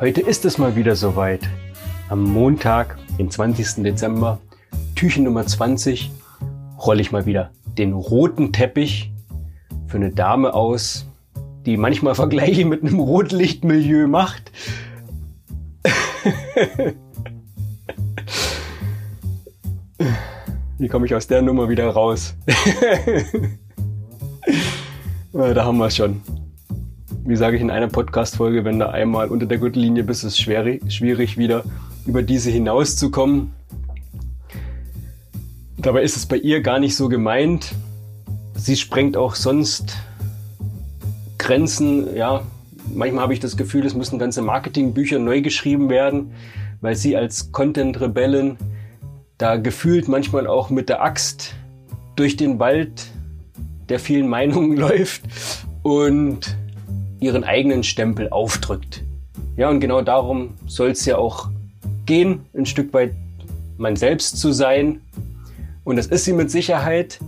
Heute ist es mal wieder soweit. Am Montag, den 20. Dezember, Türchen Nummer 20, rolle ich mal wieder den roten Teppich für eine Dame aus, die manchmal Vergleiche mit einem Rotlichtmilieu macht. Wie komme ich aus der Nummer wieder raus? da haben wir es schon. Wie sage ich in einer Podcast-Folge, wenn du einmal unter der Gürtellinie bist, ist es schwierig, schwierig wieder über diese hinauszukommen. Dabei ist es bei ihr gar nicht so gemeint. Sie sprengt auch sonst Grenzen. Ja, manchmal habe ich das Gefühl, es müssen ganze Marketingbücher neu geschrieben werden, weil sie als Content-Rebellin da gefühlt manchmal auch mit der Axt durch den Wald der vielen Meinungen läuft und ihren eigenen Stempel aufdrückt. Ja, und genau darum soll es ja auch gehen, ein Stück weit man selbst zu sein und das ist sie mit Sicherheit.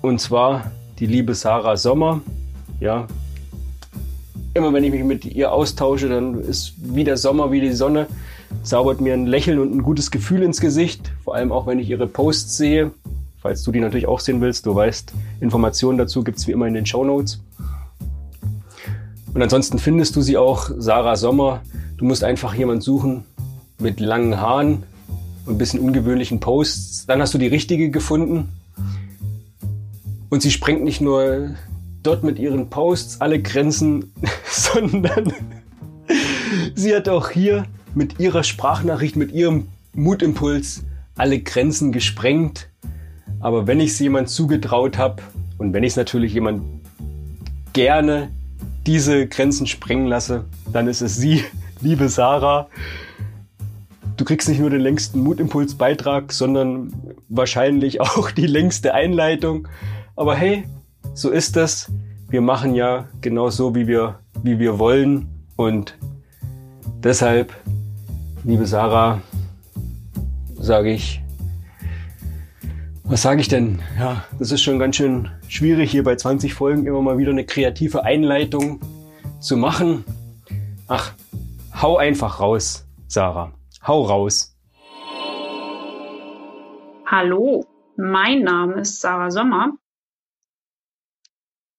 Und zwar die liebe Sarah Sommer. Ja, immer wenn ich mich mit ihr austausche, dann ist wie der Sommer, wie die Sonne, zaubert mir ein Lächeln und ein gutes Gefühl ins Gesicht. Vor allem auch, wenn ich ihre Posts sehe. Falls du die natürlich auch sehen willst, du weißt, Informationen dazu gibt es wie immer in den Show Notes. Und ansonsten findest du sie auch, Sarah Sommer. Du musst einfach jemand suchen mit langen Haaren, und ein bisschen ungewöhnlichen Posts. Dann hast du die richtige gefunden. Und sie sprengt nicht nur dort mit ihren Posts alle Grenzen, sondern sie hat auch hier mit ihrer Sprachnachricht, mit ihrem Mutimpuls alle Grenzen gesprengt. Aber wenn ich es jemand zugetraut habe und wenn ich es natürlich jemand gerne diese Grenzen sprengen lasse, dann ist es sie, liebe Sarah du kriegst nicht nur den längsten Mutimpulsbeitrag, sondern wahrscheinlich auch die längste Einleitung. Aber hey, so ist das. Wir machen ja genau so, wie wir, wie wir wollen. Und deshalb, liebe Sarah, sage ich, was sage ich denn? Ja, das ist schon ganz schön schwierig, hier bei 20 Folgen immer mal wieder eine kreative Einleitung zu machen. Ach, hau einfach raus, Sarah. Hau raus. Hallo, mein Name ist Sarah Sommer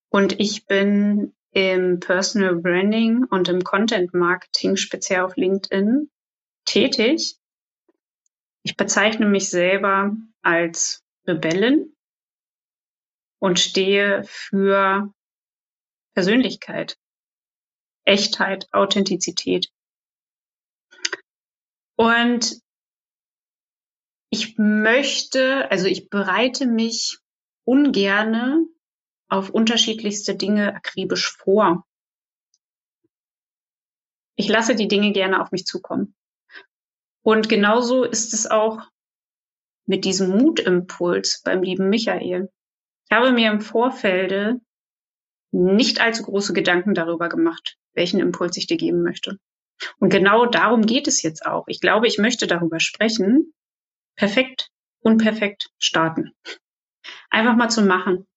und ich bin im Personal Branding und im Content Marketing speziell auf LinkedIn tätig. Ich bezeichne mich selber als Rebellin und stehe für Persönlichkeit, Echtheit, Authentizität. Und ich möchte, also ich bereite mich ungerne auf unterschiedlichste Dinge akribisch vor. Ich lasse die Dinge gerne auf mich zukommen. Und genauso ist es auch mit diesem Mutimpuls beim lieben Michael. Ich habe mir im Vorfelde nicht allzu große Gedanken darüber gemacht, welchen Impuls ich dir geben möchte. Und genau darum geht es jetzt auch. Ich glaube, ich möchte darüber sprechen. Perfekt, unperfekt starten. Einfach mal zu machen.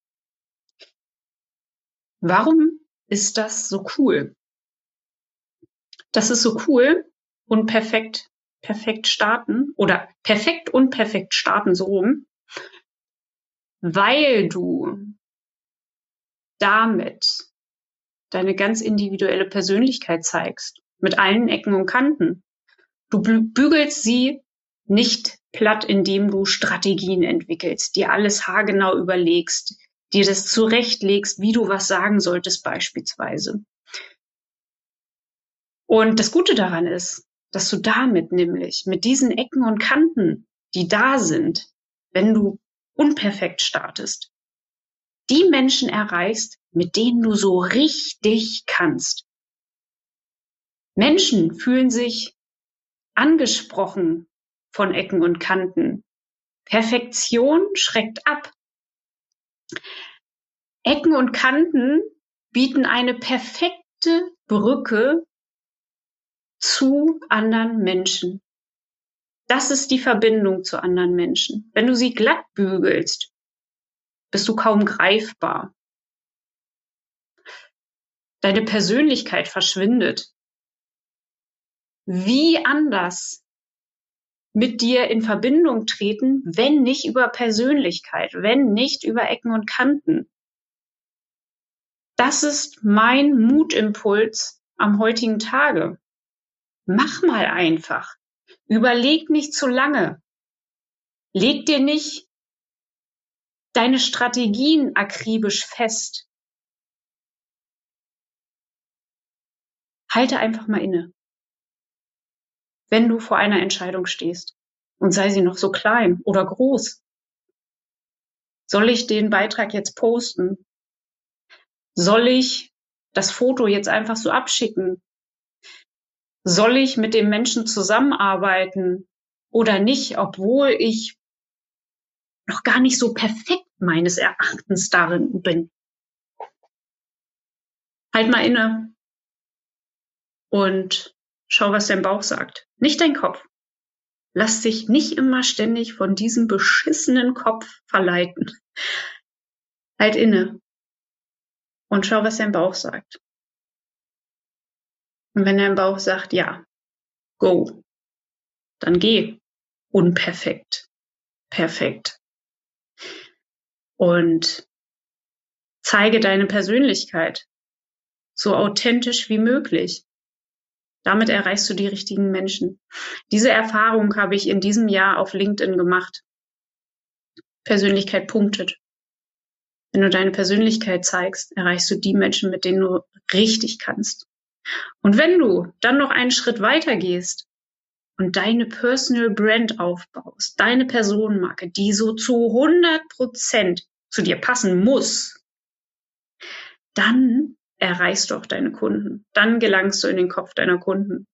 Warum ist das so cool? Das ist so cool und perfekt, starten oder perfekt und perfekt starten so rum, weil du damit deine ganz individuelle Persönlichkeit zeigst mit allen Ecken und Kanten. Du bügelst sie nicht platt, indem du Strategien entwickelst, dir alles haargenau überlegst, dir das zurechtlegst, wie du was sagen solltest beispielsweise. Und das Gute daran ist, dass du damit nämlich mit diesen Ecken und Kanten, die da sind, wenn du unperfekt startest, die Menschen erreichst, mit denen du so richtig kannst. Menschen fühlen sich angesprochen von Ecken und Kanten. Perfektion schreckt ab. Ecken und Kanten bieten eine perfekte Brücke zu anderen Menschen. Das ist die Verbindung zu anderen Menschen. Wenn du sie glatt bügelst, bist du kaum greifbar. Deine Persönlichkeit verschwindet. wie anders mit dir in Verbindung treten, wenn nicht über Persönlichkeit, wenn nicht über Ecken und Kanten. Das ist mein Mutimpuls am heutigen Tage. Mach mal einfach. Überleg nicht zu lange. Leg dir nicht deine Strategien akribisch fest. Halte einfach mal inne wenn du vor einer Entscheidung stehst und sei sie noch so klein oder groß. Soll ich den Beitrag jetzt posten? Soll ich das Foto jetzt einfach so abschicken? Soll ich mit dem Menschen zusammenarbeiten oder nicht, obwohl ich noch gar nicht so perfekt meines Erachtens darin bin? Halt mal inne und Schau, was dein Bauch sagt, nicht dein Kopf. Lass dich nicht immer ständig von diesem beschissenen Kopf verleiten. Halt inne und schau, was dein Bauch sagt. Und wenn dein Bauch sagt, ja, go, dann geh. Unperfekt. Perfekt. Und zeige deine Persönlichkeit so authentisch wie möglich. Damit erreichst du die richtigen Menschen. Diese Erfahrung habe ich in diesem Jahr auf LinkedIn gemacht. Persönlichkeit punktet. Wenn du deine Persönlichkeit zeigst, erreichst du die Menschen, mit denen du richtig kannst. Und wenn du dann noch einen Schritt weiter gehst und deine Personal Brand aufbaust, deine Personenmarke, die so zu 100 Prozent zu dir passen muss, dann erreichst du auch deine Kunden. Dann gelangst du in den Kopf deiner Kunden.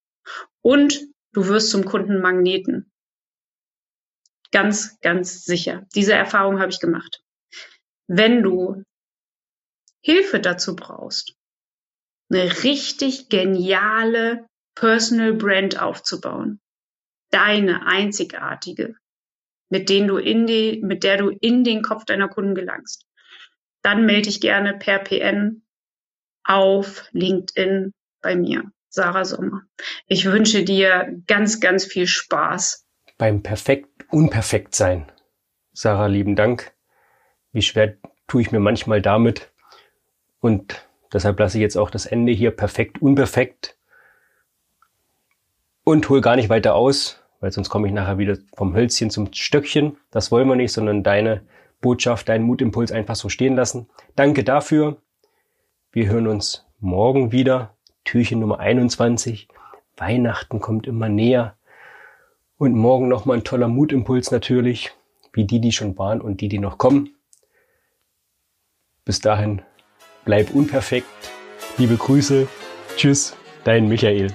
Und du wirst zum Kundenmagneten. Ganz, ganz sicher. Diese Erfahrung habe ich gemacht. Wenn du Hilfe dazu brauchst, eine richtig geniale Personal Brand aufzubauen, deine einzigartige, mit denen du in die, mit der du in den Kopf deiner Kunden gelangst, dann melde dich gerne per PN auf LinkedIn bei mir, Sarah Sommer. Ich wünsche dir ganz, ganz viel Spaß. Beim perfekt unperfekt sein. Sarah, lieben Dank. Wie schwer tue ich mir manchmal damit. Und deshalb lasse ich jetzt auch das Ende hier perfekt unperfekt und hol gar nicht weiter aus, weil sonst komme ich nachher wieder vom Hölzchen zum Stöckchen. Das wollen wir nicht, sondern deine Botschaft, deinen Mutimpuls einfach so stehen lassen. Danke dafür. Wir hören uns morgen wieder. Türchen Nummer 21. Weihnachten kommt immer näher. Und morgen nochmal ein toller Mutimpuls natürlich, wie die, die schon waren und die, die noch kommen. Bis dahin, bleib unperfekt. Liebe Grüße. Tschüss, dein Michael.